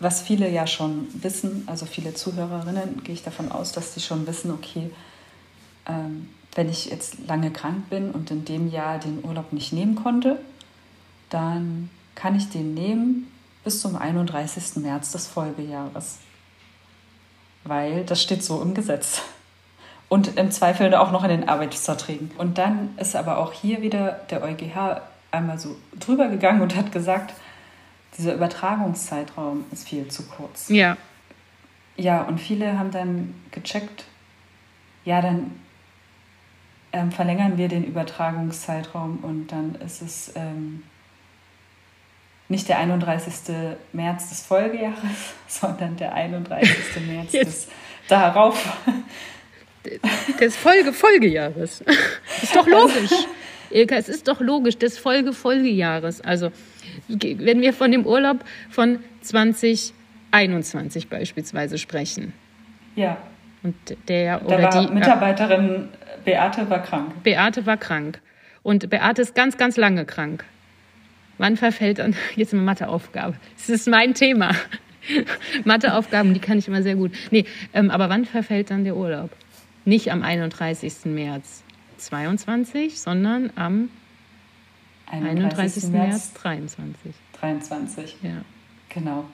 was viele ja schon wissen, also viele Zuhörerinnen, gehe ich davon aus, dass sie schon wissen, okay, ähm, wenn ich jetzt lange krank bin und in dem Jahr den Urlaub nicht nehmen konnte, dann kann ich den nehmen bis zum 31. März des Folgejahres. Weil das steht so im Gesetz. Und im Zweifel auch noch in den Arbeitsverträgen. Und dann ist aber auch hier wieder der EuGH einmal so drüber gegangen und hat gesagt, dieser Übertragungszeitraum ist viel zu kurz. Ja. Ja, und viele haben dann gecheckt, ja, dann ähm, verlängern wir den Übertragungszeitraum und dann ist es ähm, nicht der 31. März des Folgejahres, [LAUGHS] sondern der 31. März des darauf. Des Folge Folgejahres. [LAUGHS] Ist doch logisch. Ilka, es ist doch logisch, des Folge Folgejahres. Also, wenn wir von dem Urlaub von 2021 beispielsweise sprechen. Ja. Und der Da oder war die Mitarbeiterin Beate war krank. Beate war krank. Und Beate ist ganz, ganz lange krank. Wann verfällt dann [LAUGHS] jetzt eine Matheaufgabe? Das ist mein Thema. [LAUGHS] Matheaufgaben, die kann ich immer sehr gut. Nee, ähm, aber wann verfällt dann der Urlaub? Nicht am 31. März 22, sondern am 31. März 23. 23. Ja. Genau.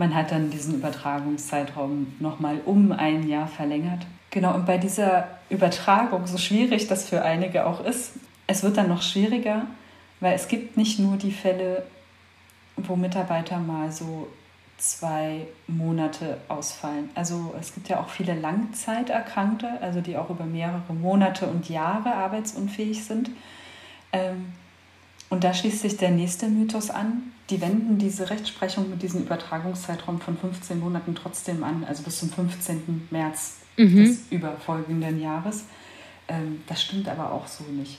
Man hat dann diesen Übertragungszeitraum nochmal um ein Jahr verlängert. Genau, und bei dieser Übertragung, so schwierig das für einige auch ist, es wird dann noch schwieriger, weil es gibt nicht nur die Fälle, wo Mitarbeiter mal so zwei Monate ausfallen. Also es gibt ja auch viele Langzeiterkrankte, also die auch über mehrere Monate und Jahre arbeitsunfähig sind. Ähm, und da schließt sich der nächste Mythos an. Die wenden diese Rechtsprechung mit diesem Übertragungszeitraum von 15 Monaten trotzdem an, also bis zum 15. März Mhm. des überfolgenden Jahres. Ähm, das stimmt aber auch so nicht.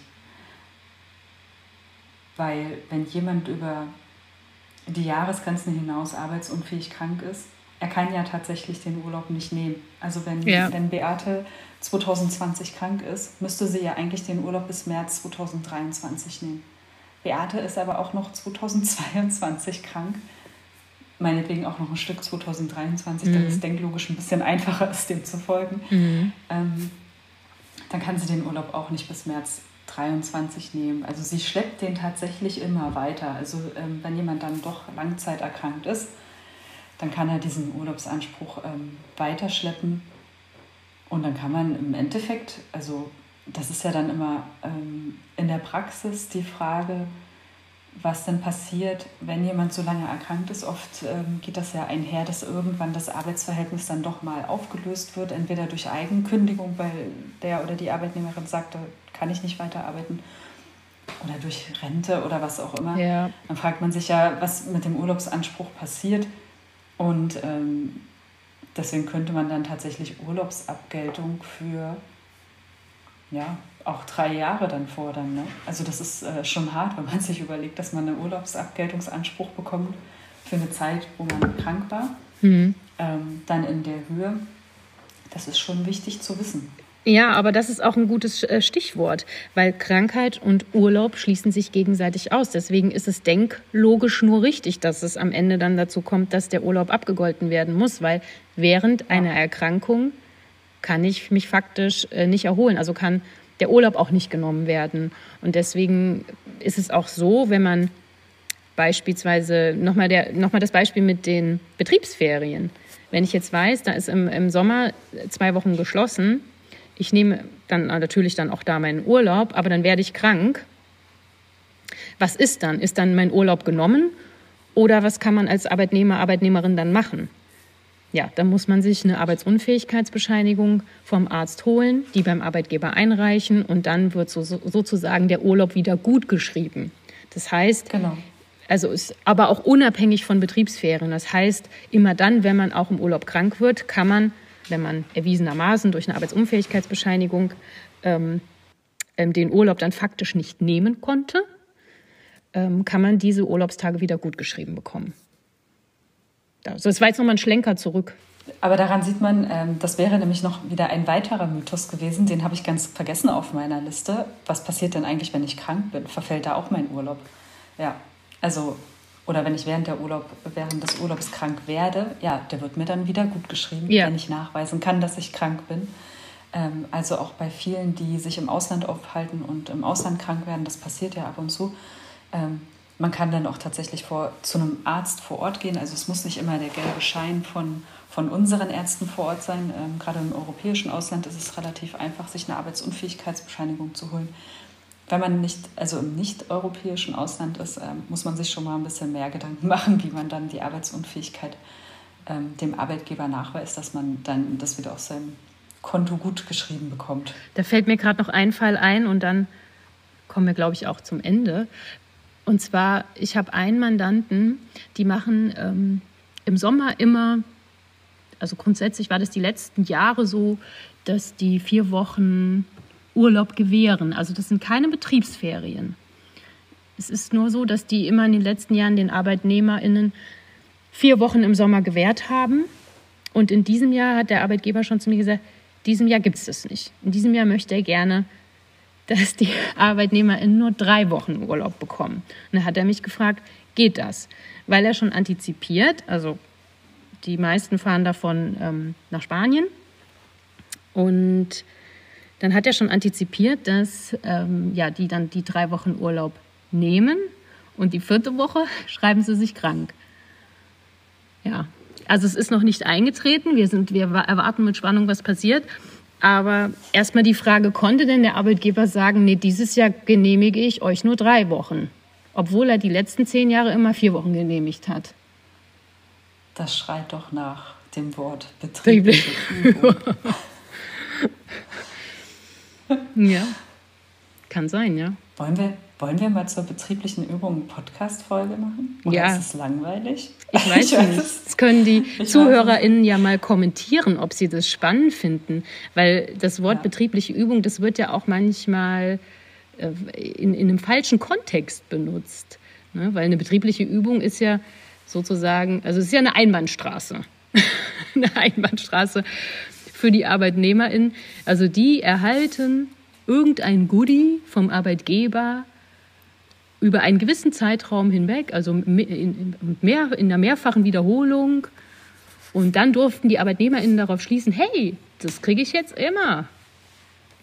Weil wenn jemand über die Jahresgrenzen hinaus arbeitsunfähig krank ist, er kann ja tatsächlich den Urlaub nicht nehmen. Also wenn, Ja. wenn Beate 2020 krank ist, müsste sie ja eigentlich den Urlaub bis März 2023 nehmen. Beate ist aber auch noch 2022 krank. Meinetwegen auch noch ein Stück 2023, Mhm. damit es denklogisch ein bisschen einfacher ist, dem zu folgen. Mhm. Ähm, dann kann sie den Urlaub auch nicht bis März 23 nehmen. Also sie schleppt den tatsächlich immer weiter. Also ähm, wenn jemand dann doch langzeiterkrankt ist, dann kann er diesen Urlaubsanspruch ähm, weiterschleppen. Und dann kann man im Endeffekt, also das ist ja dann immer ähm, in der Praxis die Frage, was denn passiert, wenn jemand so lange erkrankt ist. Oft ähm, geht das ja einher, dass irgendwann das Arbeitsverhältnis dann doch mal aufgelöst wird, entweder durch Eigenkündigung, weil der oder die Arbeitnehmerin sagte, kann ich nicht weiterarbeiten, oder durch Rente oder was auch immer. Ja. Dann fragt man sich ja, was mit dem Urlaubsanspruch passiert. Und ähm, deswegen könnte man dann tatsächlich Urlaubsabgeltung für ja, auch drei Jahre dann fordern. Ne? Also das ist äh, schon hart, wenn man [LAUGHS] sich überlegt, dass man einen Urlaubsabgeltungsanspruch bekommt für eine Zeit, wo man krank war, Mhm. ähm, dann in der Höhe. Das ist schon wichtig zu wissen. Ja, aber das ist auch ein gutes äh, Stichwort, weil Krankheit und Urlaub schließen sich gegenseitig aus. Deswegen ist es denklogisch nur richtig, dass es am Ende dann dazu kommt, dass der Urlaub abgegolten werden muss, weil während einer Erkrankung kann ich mich faktisch äh, nicht erholen. Also kann der Urlaub auch nicht genommen werden. Und deswegen ist es auch so, wenn man beispielsweise nochmal noch das Beispiel mit den Betriebsferien. Wenn ich jetzt weiß, da ist im, im Sommer zwei Wochen geschlossen, ich nehme dann natürlich dann auch da meinen Urlaub, aber dann werde ich krank. Was ist dann? Ist dann mein Urlaub genommen oder was kann man als Arbeitnehmer, Arbeitnehmerin dann machen? Ja, dann muss man sich eine Arbeitsunfähigkeitsbescheinigung vom Arzt holen, die beim Arbeitgeber einreichen und dann wird so, so, sozusagen der Urlaub wieder gut geschrieben. Das heißt, Genau. also ist aber auch unabhängig von Betriebsferien. Das heißt, immer dann, wenn man auch im Urlaub krank wird, kann man, wenn man erwiesenermaßen durch eine Arbeitsunfähigkeitsbescheinigung ähm, ähm, den Urlaub dann faktisch nicht nehmen konnte, ähm, kann man diese Urlaubstage wieder gut geschrieben bekommen. Also das war jetzt nochmal ein Schlenker zurück. Aber daran sieht man, ähm, das wäre nämlich noch wieder ein weiterer Mythos gewesen, den habe ich ganz vergessen auf meiner Liste. Was passiert denn eigentlich, wenn ich krank bin? Verfällt da auch mein Urlaub? Ja, also, oder wenn ich während, der Urlaub, während des Urlaubs krank werde, ja, der wird mir dann wieder gut geschrieben, Ja. wenn ich nachweisen kann, dass ich krank bin. Ähm, also auch bei vielen, die sich im Ausland aufhalten und im Ausland krank werden, das passiert ja ab und zu. Man kann dann auch tatsächlich vor, zu einem Arzt vor Ort gehen. Also es muss nicht immer der gelbe Schein von, von unseren Ärzten vor Ort sein. Ähm, gerade im europäischen Ausland ist es relativ einfach, sich eine Arbeitsunfähigkeitsbescheinigung zu holen. Wenn man nicht, also im nicht-europäischen Ausland ist, ähm, muss man sich schon mal ein bisschen mehr Gedanken [LAUGHS] machen, wie man dann die Arbeitsunfähigkeit ähm, dem Arbeitgeber nachweist, dass man dann das wieder auf seinem Konto gut geschrieben bekommt. Da fällt mir gerade noch ein Fall ein und dann kommen wir, glaube ich, auch zum Ende. Und zwar, ich habe einen Mandanten, die machen ähm, im Sommer immer, also grundsätzlich war das die letzten Jahre so, dass die vier Wochen Urlaub gewähren. Also das sind keine Betriebsferien. Es ist nur so, dass die immer in den letzten Jahren den ArbeitnehmerInnen vier Wochen im Sommer gewährt haben. Und in diesem Jahr hat der Arbeitgeber schon zu mir gesagt, diesem Jahr gibt es das nicht. In diesem Jahr möchte er gerne, dass die ArbeitnehmerInnen nur drei Wochen Urlaub bekommen. Und da hat er mich gefragt, geht das? Weil er schon antizipiert, also die meisten fahren davon ähm, nach Spanien. Und dann hat er schon antizipiert, dass ähm, ja, die dann die drei Wochen Urlaub nehmen und die vierte Woche [LAUGHS] schreiben sie sich krank. Ja, also es ist noch nicht eingetreten. Wir, sind, wir erwarten mit Spannung, was passiert. Aber erstmal die Frage, konnte denn der Arbeitgeber sagen, nee, dieses Jahr genehmige ich euch nur drei Wochen, obwohl er die letzten zehn Jahre immer vier Wochen genehmigt hat? Das schreit doch nach dem Wort betriebliche [LAUGHS] ja, kann sein, ja. Wollen wir, wollen wir mal zur betrieblichen Übung eine Podcast-Folge machen? Oder ja. ist es langweilig? Ich [LAUGHS] weiß ich nicht. Das können die ZuhörerInnen ja mal kommentieren, ob sie das spannend finden. Weil das Wort ja. betriebliche Übung, das wird ja auch manchmal äh, in, in einem falschen Kontext benutzt. Ne? Weil eine betriebliche Übung ist ja sozusagen, also es ist ja eine Einbahnstraße. [LAUGHS] eine Einbahnstraße für die ArbeitnehmerInnen. Also die erhalten irgendein Goodie vom Arbeitgeber über einen gewissen Zeitraum hinweg, also in, mehr, in einer mehrfachen Wiederholung. Und dann durften die ArbeitnehmerInnen darauf schließen, hey, das kriege ich jetzt immer.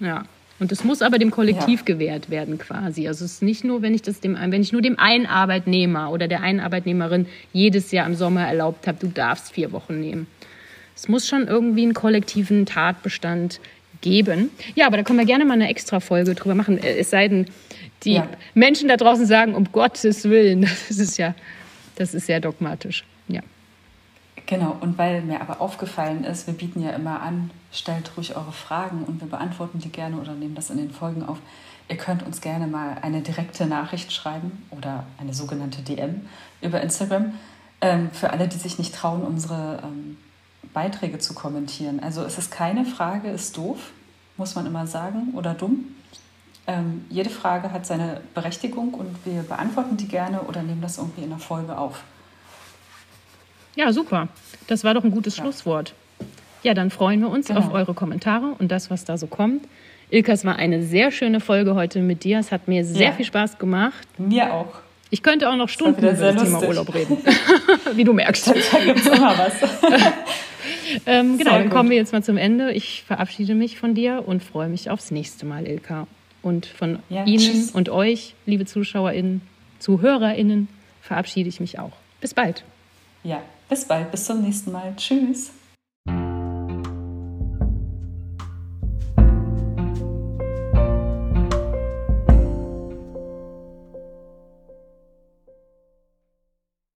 Ja. Und das muss aber dem Kollektiv ja. gewährt werden quasi. Also es ist nicht nur, wenn ich das dem, wenn ich nur dem einen Arbeitnehmer oder der einen Arbeitnehmerin jedes Jahr im Sommer erlaubt habe, du darfst vier Wochen nehmen. Es muss schon irgendwie einen kollektiven Tatbestand geben. Ja, aber da können wir gerne mal eine extra Folge drüber machen. Äh, es sei denn, die ja. Menschen da draußen sagen, um Gottes Willen, [LAUGHS] das ist ja, das ist sehr dogmatisch. Ja. Genau, und weil mir aber aufgefallen ist, wir bieten ja immer an, stellt ruhig eure Fragen und wir beantworten die gerne oder nehmen das in den Folgen auf. Ihr könnt uns gerne mal eine direkte Nachricht schreiben oder eine sogenannte DM über Instagram. Ähm, für alle, die sich nicht trauen, unsere ähm, Beiträge zu kommentieren. Also es ist keine Frage, ist doof, muss man immer sagen, oder dumm. Ähm, jede Frage hat seine Berechtigung und wir beantworten die gerne oder nehmen das irgendwie in der Folge auf. Ja, super. Das war doch ein gutes ja. Schlusswort. Ja, dann freuen wir uns genau. auf eure Kommentare und das, was da so kommt. Ilka, es war eine sehr schöne Folge heute mit dir. Es hat mir sehr ja. viel Spaß gemacht. Mir auch. Ich könnte auch noch Stunden über das Thema Urlaub reden, [LAUGHS] wie du merkst. Da gibt es immer was. [LAUGHS] ähm, genau, dann kommen wir jetzt mal zum Ende. Ich verabschiede mich von dir und freue mich aufs nächste Mal, Ilka. Und von ja, Ihnen tschüss. und euch, liebe ZuschauerInnen, ZuhörerInnen, verabschiede ich mich auch. Bis bald. Ja, bis bald. Bis zum nächsten Mal. Tschüss.